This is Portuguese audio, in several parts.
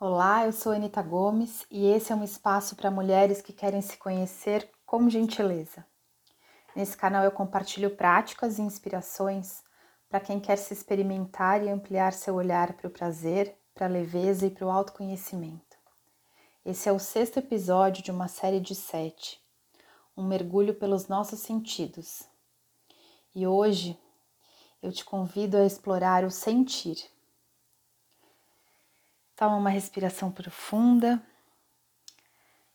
Olá, eu sou Anita Gomes e esse é um espaço para mulheres que querem se conhecer com gentileza. Nesse canal eu compartilho práticas e inspirações para quem quer se experimentar e ampliar seu olhar para o prazer, para a leveza e para o autoconhecimento. Esse é o sexto episódio de uma série de sete, um mergulho pelos nossos sentidos. E hoje eu te convido a explorar o sentir. Toma uma respiração profunda,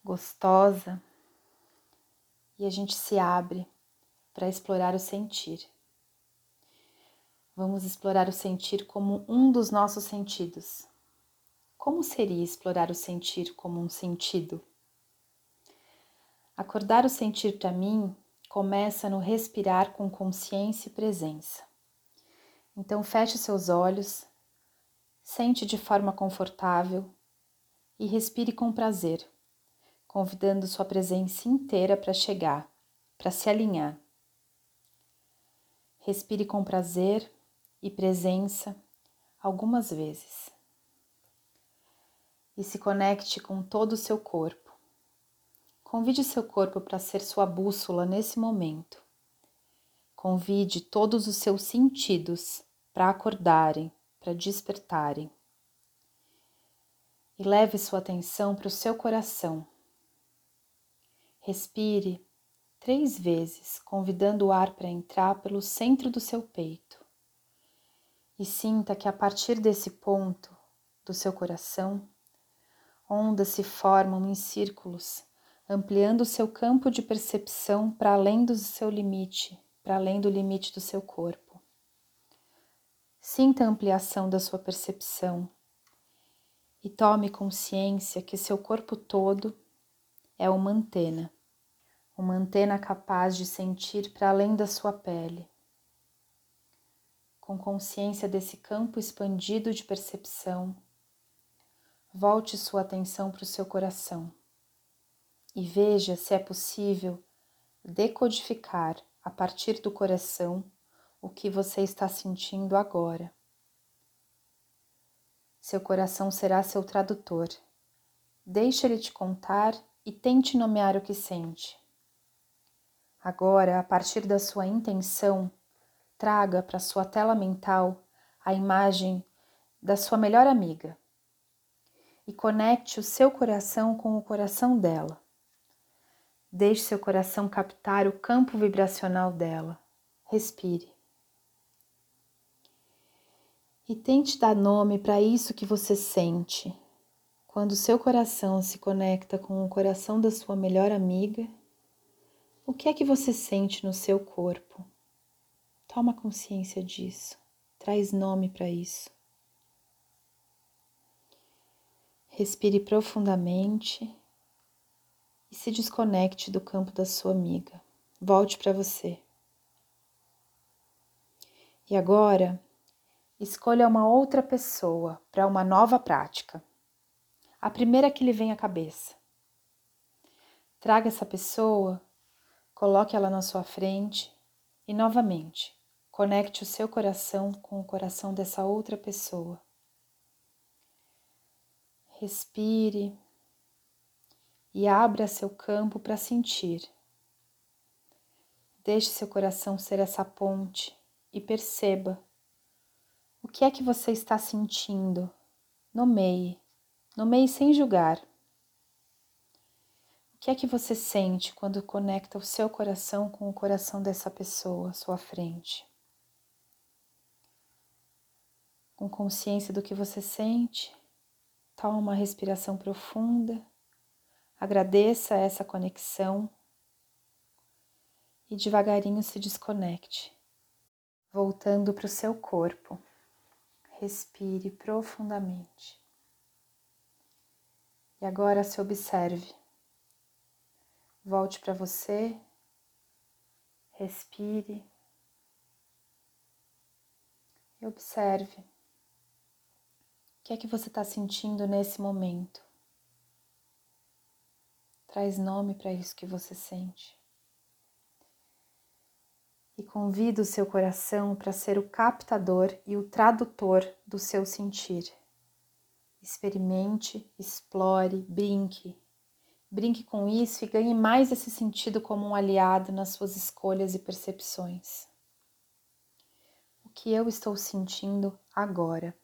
gostosa, e a gente se abre para explorar o sentir. Vamos explorar o sentir como um dos nossos sentidos. Como seria explorar o sentir como um sentido? Acordar o sentir para mim começa no respirar com consciência e presença. Então feche seus olhos Sente de forma confortável e respire com prazer, convidando sua presença inteira para chegar, para se alinhar. Respire com prazer e presença algumas vezes. E se conecte com todo o seu corpo. Convide seu corpo para ser sua bússola nesse momento. Convide todos os seus sentidos para acordarem para despertarem. E leve sua atenção para o seu coração. Respire três vezes, convidando o ar para entrar pelo centro do seu peito. E sinta que a partir desse ponto do seu coração, ondas se formam em círculos, ampliando o seu campo de percepção para além do seu limite, para além do limite do seu corpo. Sinta a ampliação da sua percepção e tome consciência que seu corpo todo é uma antena, uma antena capaz de sentir para além da sua pele. Com consciência desse campo expandido de percepção, volte sua atenção para o seu coração e veja se é possível decodificar a partir do coração o que você está sentindo agora. Seu coração será seu tradutor. Deixe ele te contar e tente nomear o que sente. Agora, a partir da sua intenção, traga para sua tela mental a imagem da sua melhor amiga e conecte o seu coração com o coração dela. Deixe seu coração captar o campo vibracional dela. Respire e tente dar nome para isso que você sente. Quando seu coração se conecta com o coração da sua melhor amiga, o que é que você sente no seu corpo? Toma consciência disso, traz nome para isso. Respire profundamente e se desconecte do campo da sua amiga. Volte para você. E agora, Escolha uma outra pessoa para uma nova prática. A primeira que lhe vem à cabeça. Traga essa pessoa, coloque ela na sua frente e novamente conecte o seu coração com o coração dessa outra pessoa. Respire e abra seu campo para sentir. Deixe seu coração ser essa ponte e perceba o que é que você está sentindo? Nomeie. Nomeie sem julgar. O que é que você sente quando conecta o seu coração com o coração dessa pessoa à sua frente? Com consciência do que você sente, toma uma respiração profunda, agradeça essa conexão e devagarinho se desconecte, voltando para o seu corpo respire profundamente. E agora se observe. Volte para você, respire e observe o que é que você está sentindo nesse momento. Traz nome para isso que você sente e convida o seu coração para ser o captador e o tradutor do seu sentir. Experimente, explore, brinque. Brinque com isso e ganhe mais esse sentido como um aliado nas suas escolhas e percepções. O que eu estou sentindo agora?